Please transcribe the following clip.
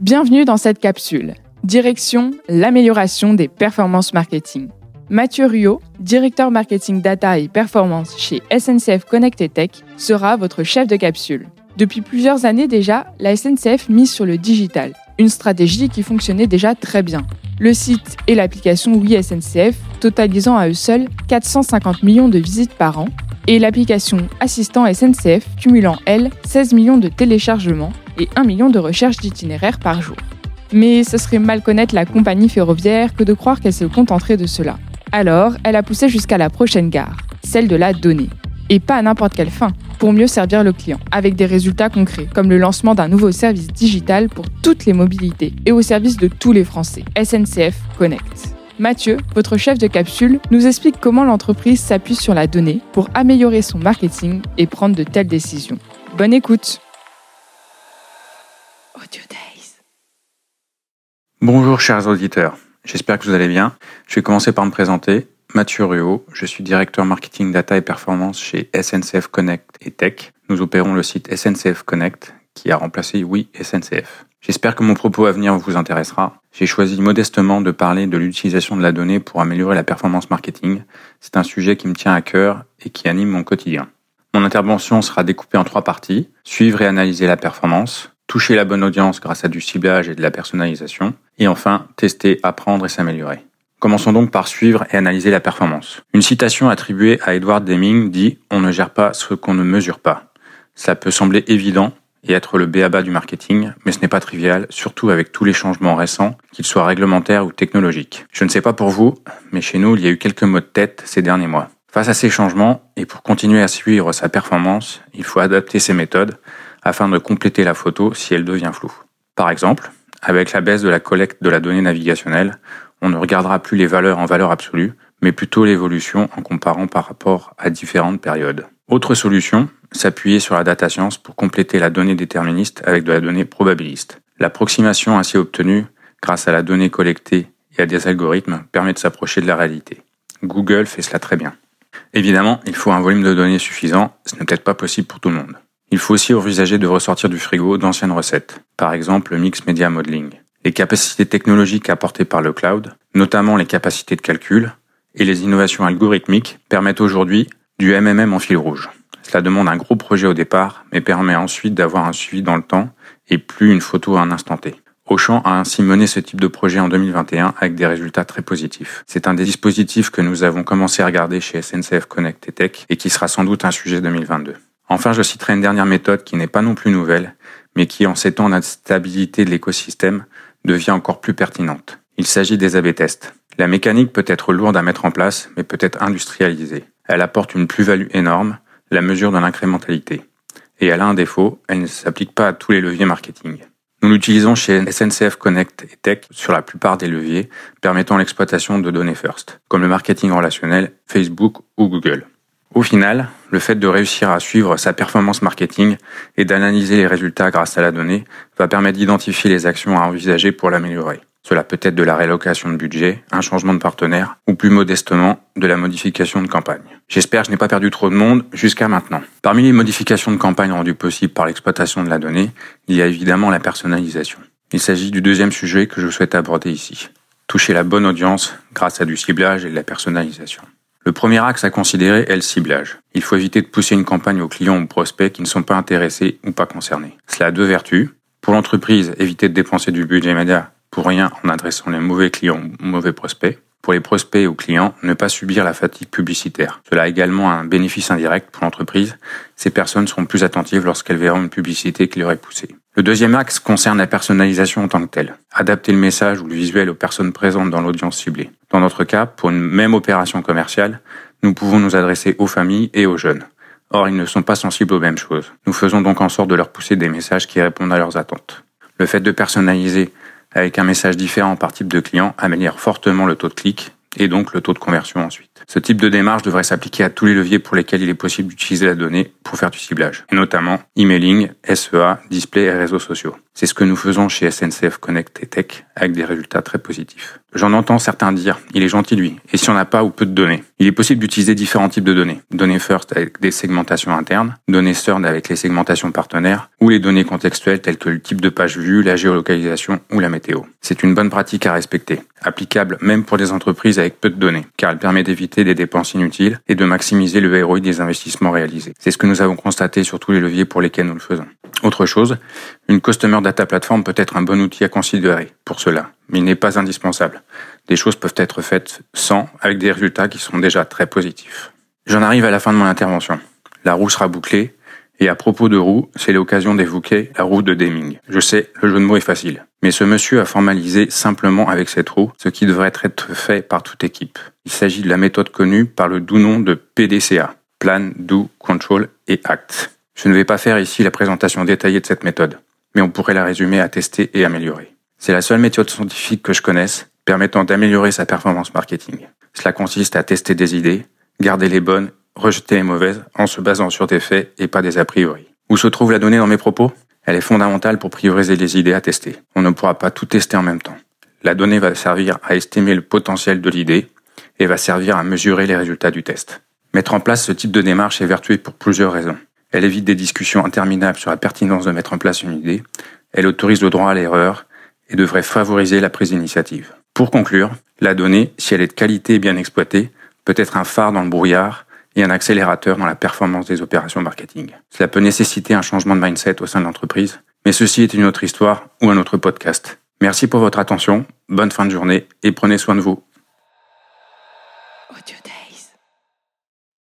Bienvenue dans cette capsule. Direction l'amélioration des performances marketing. Mathieu Ruot, directeur marketing data et performance chez SNCF Connect Tech, sera votre chef de capsule. Depuis plusieurs années déjà, la SNCF mise sur le digital, une stratégie qui fonctionnait déjà très bien. Le site et l'application Oui SNCF totalisant à eux seuls 450 millions de visites par an, et l'application Assistant SNCF cumulant, elle, 16 millions de téléchargements et 1 million de recherches d'itinéraires par jour. Mais ce serait mal connaître la compagnie ferroviaire que de croire qu'elle se contenterait de cela. Alors, elle a poussé jusqu'à la prochaine gare, celle de la donnée. Et pas à n'importe quelle fin, pour mieux servir le client, avec des résultats concrets, comme le lancement d'un nouveau service digital pour toutes les mobilités et au service de tous les Français, SNCF Connect. Mathieu, votre chef de capsule, nous explique comment l'entreprise s'appuie sur la donnée pour améliorer son marketing et prendre de telles décisions. Bonne écoute Bonjour chers auditeurs, j'espère que vous allez bien. Je vais commencer par me présenter. Mathieu Ruot, je suis directeur marketing data et performance chez SNCF Connect et Tech. Nous opérons le site SNCF Connect qui a remplacé Oui SNCF. J'espère que mon propos à venir vous intéressera. J'ai choisi modestement de parler de l'utilisation de la donnée pour améliorer la performance marketing. C'est un sujet qui me tient à cœur et qui anime mon quotidien. Mon intervention sera découpée en trois parties. Suivre et analyser la performance, toucher la bonne audience grâce à du ciblage et de la personnalisation, et enfin tester, apprendre et s'améliorer. Commençons donc par suivre et analyser la performance. Une citation attribuée à Edward Deming dit ⁇ On ne gère pas ce qu'on ne mesure pas ⁇ Ça peut sembler évident et être le béaba du marketing, mais ce n'est pas trivial, surtout avec tous les changements récents, qu'ils soient réglementaires ou technologiques. Je ne sais pas pour vous, mais chez nous, il y a eu quelques mots de tête ces derniers mois. Face à ces changements, et pour continuer à suivre sa performance, il faut adapter ses méthodes afin de compléter la photo si elle devient floue. Par exemple, avec la baisse de la collecte de la donnée navigationnelle, on ne regardera plus les valeurs en valeur absolue, mais plutôt l'évolution en comparant par rapport à différentes périodes. Autre solution, s'appuyer sur la data science pour compléter la donnée déterministe avec de la donnée probabiliste. L'approximation ainsi obtenue grâce à la donnée collectée et à des algorithmes permet de s'approcher de la réalité. Google fait cela très bien. Évidemment, il faut un volume de données suffisant, ce n'est peut-être pas possible pour tout le monde. Il faut aussi envisager de ressortir du frigo d'anciennes recettes, par exemple le mix media modeling. Les capacités technologiques apportées par le cloud, notamment les capacités de calcul et les innovations algorithmiques, permettent aujourd'hui du MMM en fil rouge. Cela demande un gros projet au départ, mais permet ensuite d'avoir un suivi dans le temps et plus une photo à un instant T. Auchan a ainsi mené ce type de projet en 2021 avec des résultats très positifs. C'est un des dispositifs que nous avons commencé à regarder chez SNCF Connect et Tech et qui sera sans doute un sujet 2022. Enfin, je citerai une dernière méthode qui n'est pas non plus nouvelle, mais qui, en ces temps d'instabilité de l'écosystème, devient encore plus pertinente. Il s'agit des AB tests. La mécanique peut être lourde à mettre en place, mais peut être industrialisée. Elle apporte une plus-value énorme, la mesure de l'incrémentalité. Et elle a un défaut, elle ne s'applique pas à tous les leviers marketing. Nous l'utilisons chez SNCF Connect et Tech sur la plupart des leviers permettant l'exploitation de données first, comme le marketing relationnel, Facebook ou Google. Au final, le fait de réussir à suivre sa performance marketing et d'analyser les résultats grâce à la donnée va permettre d'identifier les actions à envisager pour l'améliorer. Cela peut être de la rélocation de budget, un changement de partenaire ou plus modestement de la modification de campagne. J'espère que je n'ai pas perdu trop de monde jusqu'à maintenant. Parmi les modifications de campagne rendues possibles par l'exploitation de la donnée, il y a évidemment la personnalisation. Il s'agit du deuxième sujet que je souhaite aborder ici. Toucher la bonne audience grâce à du ciblage et de la personnalisation. Le premier axe à considérer est le ciblage. Il faut éviter de pousser une campagne aux clients ou prospects qui ne sont pas intéressés ou pas concernés. Cela a deux vertus. Pour l'entreprise, éviter de dépenser du budget média pour rien en adressant les mauvais clients ou mauvais prospects. Pour les prospects ou clients, ne pas subir la fatigue publicitaire. Cela a également un bénéfice indirect pour l'entreprise. Ces personnes seront plus attentives lorsqu'elles verront une publicité qui leur est poussée. Le deuxième axe concerne la personnalisation en tant que telle. Adapter le message ou le visuel aux personnes présentes dans l'audience ciblée. Dans notre cas, pour une même opération commerciale, nous pouvons nous adresser aux familles et aux jeunes. Or, ils ne sont pas sensibles aux mêmes choses. Nous faisons donc en sorte de leur pousser des messages qui répondent à leurs attentes. Le fait de personnaliser avec un message différent par type de client améliore fortement le taux de clic et donc le taux de conversion ensuite. Ce type de démarche devrait s'appliquer à tous les leviers pour lesquels il est possible d'utiliser la donnée pour faire du ciblage, et notamment emailing, SEA, display et réseaux sociaux. C'est ce que nous faisons chez SNCF Connect et Tech avec des résultats très positifs. J'en entends certains dire, il est gentil lui, et si on n'a pas ou peu de données Il est possible d'utiliser différents types de données. Données first avec des segmentations internes, données third avec les segmentations partenaires, ou les données contextuelles telles que le type de page vue, la géolocalisation ou la météo. C'est une bonne pratique à respecter, applicable même pour des entreprises avec peu de données, car elle permet d'éviter des dépenses inutiles et de maximiser le ROI des investissements réalisés. C'est ce que nous avons constaté sur tous les leviers pour lesquels nous le faisons. Autre chose, une Customer Data Platform peut être un bon outil à considérer pour cela, mais il n'est pas indispensable. Des choses peuvent être faites sans, avec des résultats qui sont déjà très positifs. J'en arrive à la fin de mon intervention. La roue sera bouclée, et à propos de roue, c'est l'occasion d'évoquer la roue de Deming. Je sais, le jeu de mots est facile. Mais ce monsieur a formalisé simplement avec cette roue ce qui devrait être fait par toute équipe. Il s'agit de la méthode connue par le doux nom de PDCA. Plan, Do, Control et Act. Je ne vais pas faire ici la présentation détaillée de cette méthode, mais on pourrait la résumer à tester et améliorer. C'est la seule méthode scientifique que je connaisse permettant d'améliorer sa performance marketing. Cela consiste à tester des idées, garder les bonnes, rejeter les mauvaises en se basant sur des faits et pas des a priori. Où se trouve la donnée dans mes propos? Elle est fondamentale pour prioriser les idées à tester. On ne pourra pas tout tester en même temps. La donnée va servir à estimer le potentiel de l'idée et va servir à mesurer les résultats du test. Mettre en place ce type de démarche est vertueux pour plusieurs raisons. Elle évite des discussions interminables sur la pertinence de mettre en place une idée, elle autorise le droit à l'erreur et devrait favoriser la prise d'initiative. Pour conclure, la donnée, si elle est de qualité et bien exploitée, peut être un phare dans le brouillard et un accélérateur dans la performance des opérations marketing. Cela peut nécessiter un changement de mindset au sein de l'entreprise, mais ceci est une autre histoire ou un autre podcast. Merci pour votre attention, bonne fin de journée et prenez soin de vous.